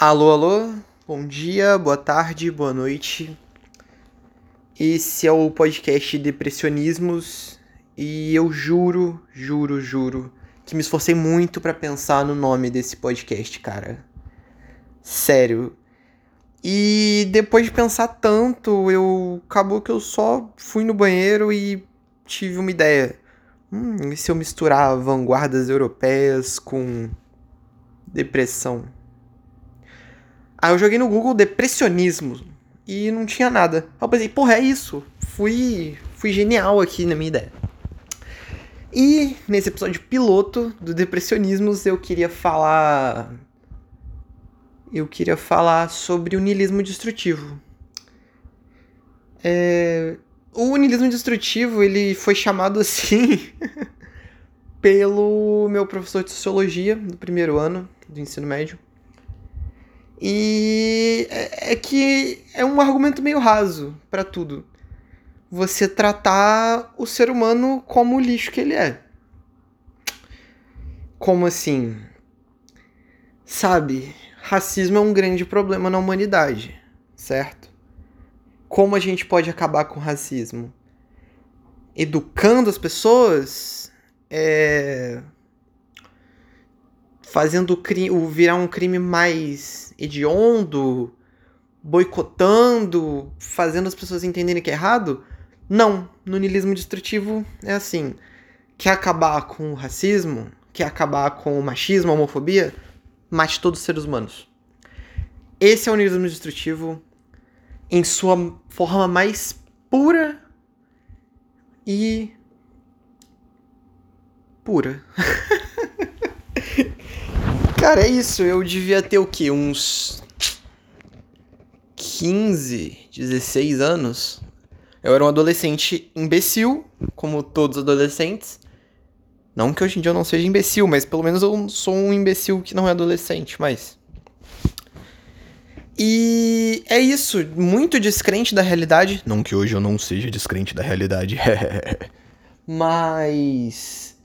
Alô, alô, bom dia, boa tarde, boa noite. Esse é o podcast Depressionismos e eu juro, juro, juro que me esforcei muito para pensar no nome desse podcast, cara. Sério. E depois de pensar tanto, eu acabou que eu só fui no banheiro e tive uma ideia. Hum, e se eu misturar vanguardas europeias com depressão? Aí eu joguei no Google depressionismo e não tinha nada. Aí eu pensei, porra, é isso. Fui, fui genial aqui na minha ideia. E nesse episódio piloto do Depressionismos eu queria falar. Eu queria falar sobre o niilismo destrutivo. É... O niilismo destrutivo ele foi chamado assim pelo meu professor de sociologia do primeiro ano do ensino médio. E é, é que é um argumento meio raso para tudo. Você tratar o ser humano como o lixo que ele é. Como assim? Sabe, racismo é um grande problema na humanidade, certo? Como a gente pode acabar com o racismo? Educando as pessoas? É... Fazendo o virar um crime mais hediondo, boicotando, fazendo as pessoas entenderem que é errado? Não. No niilismo destrutivo é assim. Quer acabar com o racismo? Quer acabar com o machismo, a homofobia? Mate todos os seres humanos. Esse é o niilismo destrutivo em sua forma mais pura e pura. Cara, é isso. Eu devia ter o quê? Uns 15, 16 anos. Eu era um adolescente imbecil, como todos os adolescentes. Não que hoje em dia eu não seja imbecil, mas pelo menos eu sou um imbecil que não é adolescente, mas. E é isso, muito descrente da realidade. Não que hoje eu não seja descrente da realidade. mas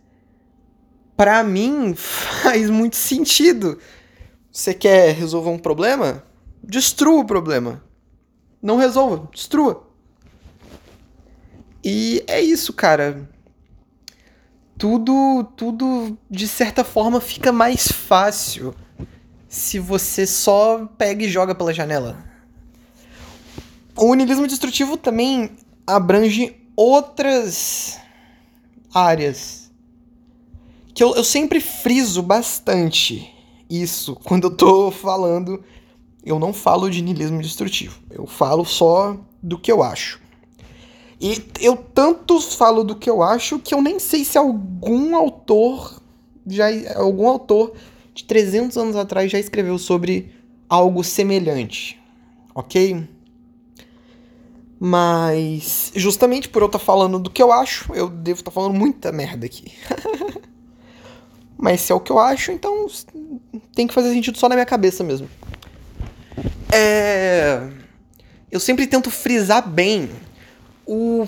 para mim faz muito sentido. Você quer resolver um problema? Destrua o problema. Não resolva, destrua. E é isso, cara. Tudo, tudo de certa forma fica mais fácil se você só pega e joga pela janela. O niilismo destrutivo também abrange outras áreas que eu, eu sempre friso bastante isso quando eu tô falando. Eu não falo de niilismo destrutivo. Eu falo só do que eu acho. E eu tanto falo do que eu acho que eu nem sei se algum autor já algum autor de 300 anos atrás já escreveu sobre algo semelhante. OK? Mas justamente por eu estar tá falando do que eu acho, eu devo estar tá falando muita merda aqui. Mas se é o que eu acho, então tem que fazer sentido só na minha cabeça mesmo. É... Eu sempre tento frisar bem o,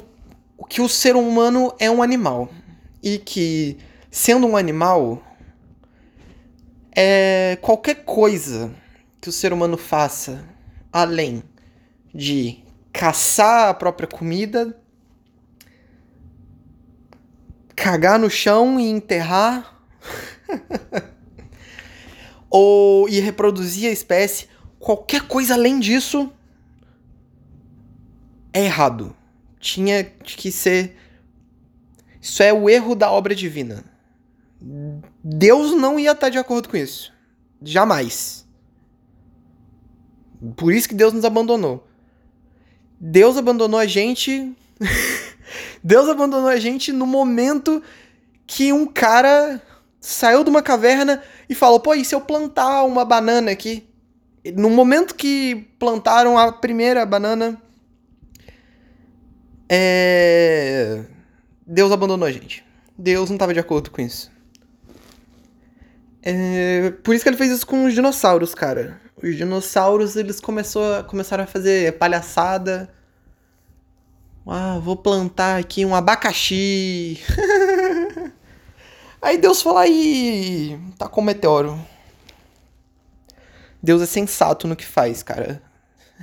o que o ser humano é um animal. E que, sendo um animal, é qualquer coisa que o ser humano faça além de caçar a própria comida, cagar no chão e enterrar ou ir reproduzir a espécie, qualquer coisa além disso é errado. Tinha que ser. Isso é o erro da obra divina. Deus não ia estar de acordo com isso. Jamais. Por isso que Deus nos abandonou. Deus abandonou a gente. Deus abandonou a gente no momento que um cara saiu de uma caverna e falou: pô, e se eu plantar uma banana aqui? No momento que plantaram a primeira banana, é... Deus abandonou a gente. Deus não estava de acordo com isso. É... Por isso que ele fez isso com os dinossauros, cara. Os dinossauros, eles começou, começaram a fazer palhaçada. Ah, vou plantar aqui um abacaxi. Aí Deus fala aí, tá com meteoro. Deus é sensato no que faz, cara.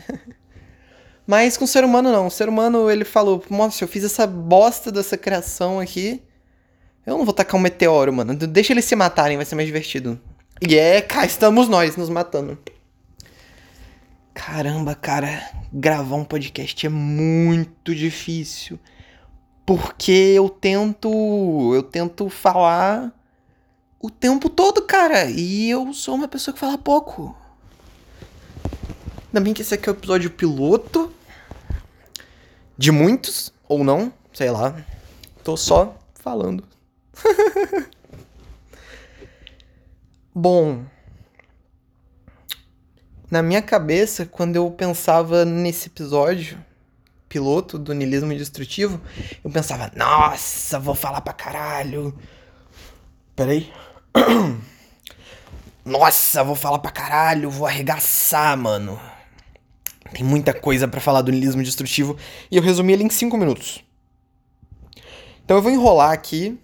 Mas com o ser humano não. O ser humano, ele falou, nossa, eu fiz essa bosta dessa criação aqui. Eu não vou tacar um meteoro, mano. Deixa eles se matarem, vai ser mais divertido. E é, cá estamos nós nos matando. Caramba, cara, gravar um podcast é muito difícil. Porque eu tento, eu tento falar o tempo todo, cara, e eu sou uma pessoa que fala pouco. Ainda bem que esse aqui é o episódio piloto de muitos ou não, sei lá. Tô só falando. Bom, na minha cabeça, quando eu pensava nesse episódio piloto do niilismo destrutivo, eu pensava, nossa, vou falar pra caralho. Peraí. Nossa, vou falar pra caralho, vou arregaçar, mano. Tem muita coisa para falar do niilismo destrutivo e eu resumi ele em 5 minutos. Então eu vou enrolar aqui,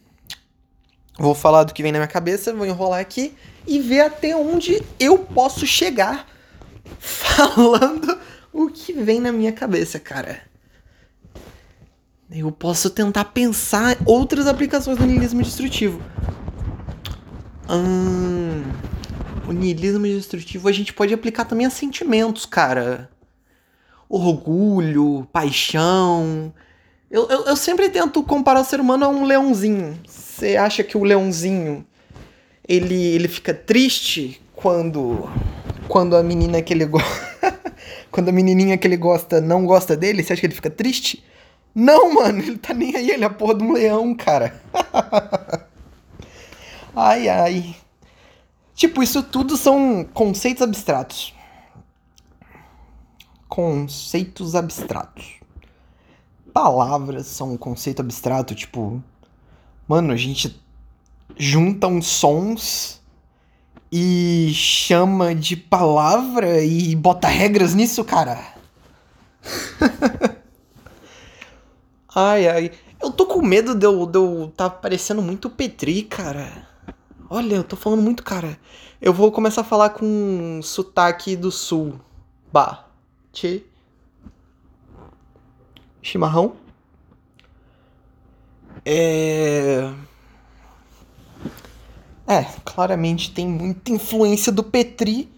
vou falar do que vem na minha cabeça, vou enrolar aqui e ver até onde eu posso chegar falando o que vem na minha cabeça, cara. Eu posso tentar pensar outras aplicações do niilismo destrutivo. Hum, o niilismo destrutivo a gente pode aplicar também a sentimentos, cara. Orgulho, paixão. Eu, eu, eu sempre tento comparar o ser humano a um leãozinho. Você acha que o leãozinho ele, ele fica triste quando quando a menina que ele gosta quando a menininha que ele gosta não gosta dele? Você acha que ele fica triste? Não, mano, ele tá nem aí, ele é a porra de um leão, cara. ai, ai. Tipo, isso tudo são conceitos abstratos. Conceitos abstratos. Palavras são um conceito abstrato, tipo. Mano, a gente junta uns sons e chama de palavra e bota regras nisso, cara. ai, ai. Eu tô com medo de eu, de eu tá parecendo muito Petri, cara. Olha, eu tô falando muito, cara. Eu vou começar a falar com sotaque do sul. Bah. Che. Chimarrão. É. É, claramente tem muita influência do Petri.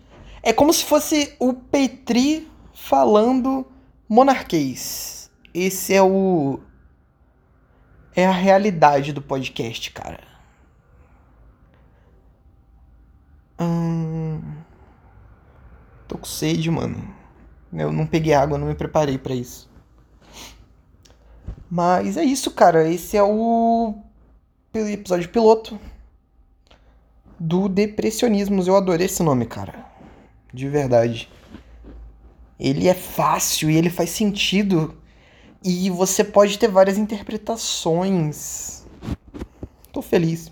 É como se fosse o Petri falando monarquês. Esse é o. É a realidade do podcast, cara. Hum... Tô com sede, mano. Eu não peguei água, não me preparei para isso. Mas é isso, cara. Esse é o episódio piloto do Depressionismos. Eu adorei esse nome, cara. De verdade. Ele é fácil e ele faz sentido. E você pode ter várias interpretações. Tô feliz.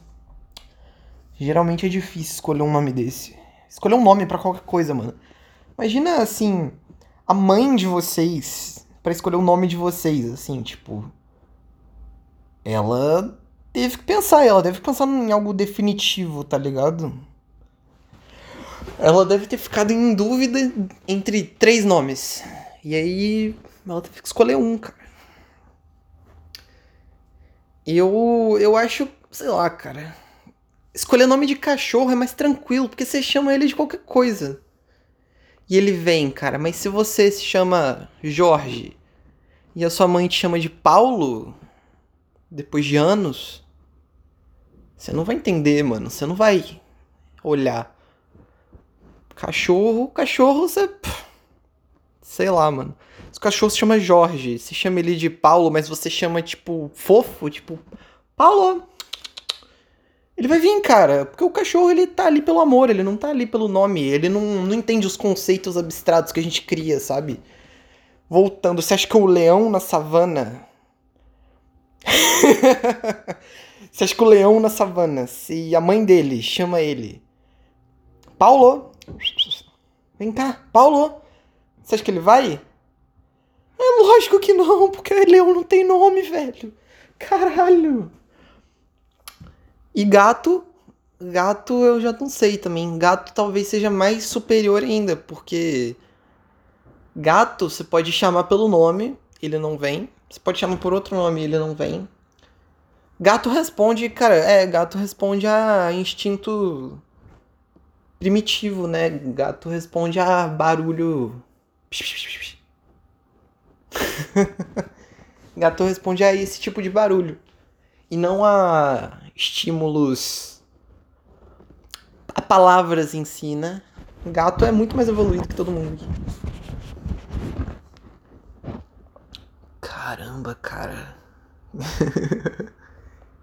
Geralmente é difícil escolher um nome desse. Escolher um nome para qualquer coisa, mano. Imagina assim, a mãe de vocês para escolher o nome de vocês, assim, tipo, ela teve que pensar, ela deve pensar em algo definitivo, tá ligado? Ela deve ter ficado em dúvida entre três nomes. E aí ela teve que escolher um, cara. Eu eu acho, sei lá, cara Escolher nome de cachorro é mais tranquilo, porque você chama ele de qualquer coisa. E ele vem, cara, mas se você se chama Jorge e a sua mãe te chama de Paulo, depois de anos, você não vai entender, mano. Você não vai olhar. Cachorro, cachorro, você. Sei lá, mano. O cachorro se chama Jorge, se chama ele de Paulo, mas você chama, tipo, fofo, tipo, Paulo, ele vai vir, cara, porque o cachorro ele tá ali pelo amor, ele não tá ali pelo nome, ele não, não entende os conceitos abstratos que a gente cria, sabe? Voltando, você acha que o leão na savana. você acha que o leão na savana, se a mãe dele chama ele. Paulo! Vem cá, Paulo! Você acha que ele vai? É lógico que não, porque leão não tem nome, velho. Caralho! E gato, gato eu já não sei também. Gato talvez seja mais superior ainda, porque gato você pode chamar pelo nome, ele não vem. Você pode chamar por outro nome, ele não vem. Gato responde, cara, é, gato responde a instinto primitivo, né? Gato responde a barulho. gato responde a esse tipo de barulho. E não a estímulos. a palavras em si, né? Gato é muito mais evoluído que todo mundo aqui. Caramba, cara.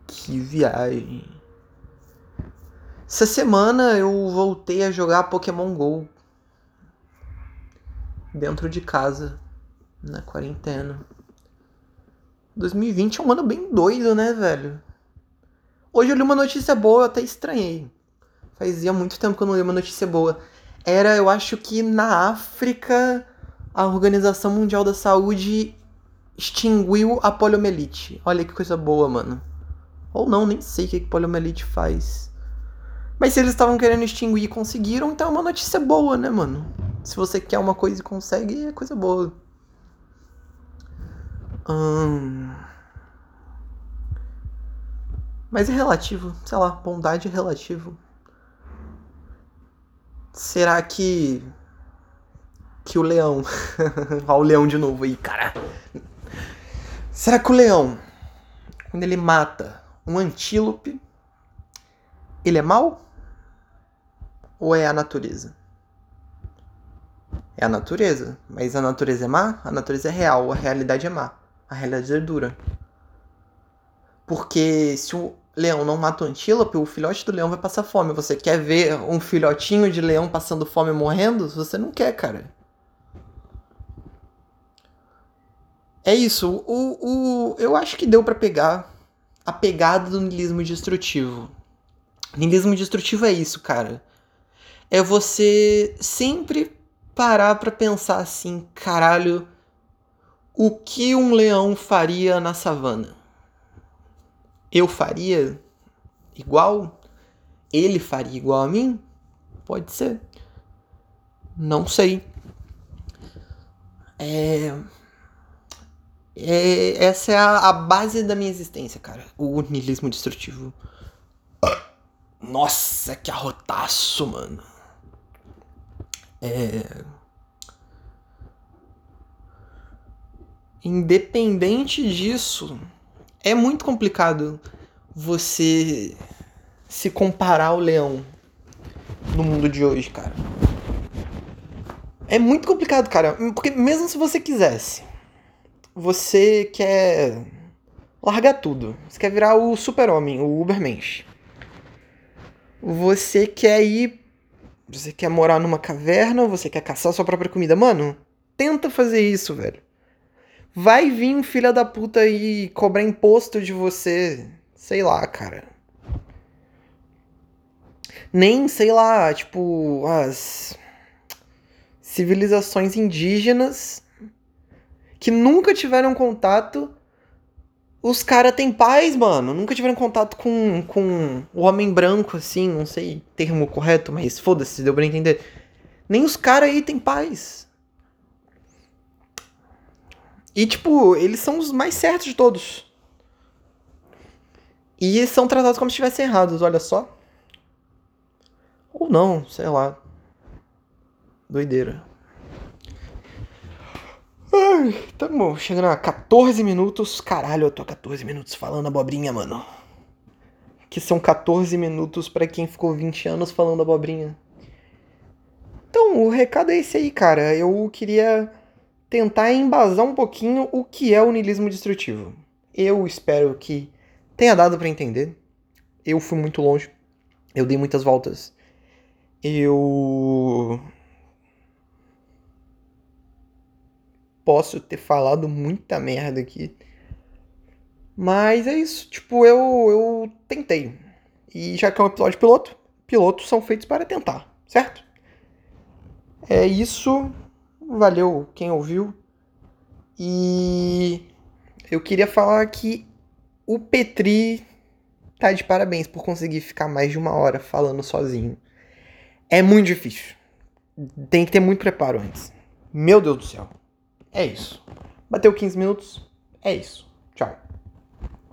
que viagem. Essa semana eu voltei a jogar Pokémon GO. Dentro de casa. Na quarentena. 2020 é um ano bem doido, né, velho? Hoje eu li uma notícia boa, eu até estranhei. Fazia muito tempo que eu não li uma notícia boa. Era, eu acho que na África, a Organização Mundial da Saúde extinguiu a poliomielite. Olha que coisa boa, mano. Ou não, nem sei o que, que poliomielite faz. Mas se eles estavam querendo extinguir e conseguiram, então é uma notícia boa, né, mano? Se você quer uma coisa e consegue, é coisa boa. Hum... Mas é relativo, sei lá, bondade é relativo. Será que. Que o leão. Olha o leão de novo aí, cara. Será que o leão, quando ele mata um antílope, ele é mau? Ou é a natureza? É a natureza. Mas a natureza é má? A natureza é real, a realidade é má. A realidade é dura. Porque se o leão não mata o antílope, o filhote do leão vai passar fome. Você quer ver um filhotinho de leão passando fome e morrendo? Você não quer, cara. É isso. O, o, eu acho que deu para pegar a pegada do niilismo destrutivo. Niilismo destrutivo é isso, cara. É você sempre parar para pensar assim, caralho, o que um leão faria na savana? Eu faria igual? Ele faria igual a mim? Pode ser. Não sei. É é, essa é a, a, base da minha existência, cara. O niilismo destrutivo. Nossa, que arrotaço, mano. É. Independente disso, é muito complicado você se comparar ao leão no mundo de hoje, cara. É muito complicado, cara. Porque mesmo se você quisesse você quer largar tudo. Você quer virar o super-homem, o Ubermensch. Você quer ir. Você quer morar numa caverna, você quer caçar sua própria comida. Mano, tenta fazer isso, velho. Vai vir um filho da puta e cobrar imposto de você. Sei lá, cara. Nem, sei lá, tipo, as civilizações indígenas que nunca tiveram contato. Os caras têm paz, mano. Nunca tiveram contato com, com o homem branco, assim. Não sei termo correto, mas foda-se, deu pra entender. Nem os caras aí têm paz. E, tipo, eles são os mais certos de todos. E são tratados como se estivessem errados, olha só. Ou não, sei lá. Doideira. Ai, tamo chegando a 14 minutos. Caralho, eu tô 14 minutos falando abobrinha, mano. Que são 14 minutos para quem ficou 20 anos falando abobrinha. Então, o recado é esse aí, cara. Eu queria tentar embasar um pouquinho o que é o niilismo destrutivo. Eu espero que tenha dado para entender. Eu fui muito longe. Eu dei muitas voltas. Eu posso ter falado muita merda aqui. Mas é isso, tipo, eu, eu tentei. E já que é um episódio piloto, pilotos são feitos para tentar, certo? É isso. Valeu quem ouviu. E eu queria falar que o Petri tá de parabéns por conseguir ficar mais de uma hora falando sozinho. É muito difícil. Tem que ter muito preparo antes. Meu Deus do céu. É isso. Bateu 15 minutos? É isso.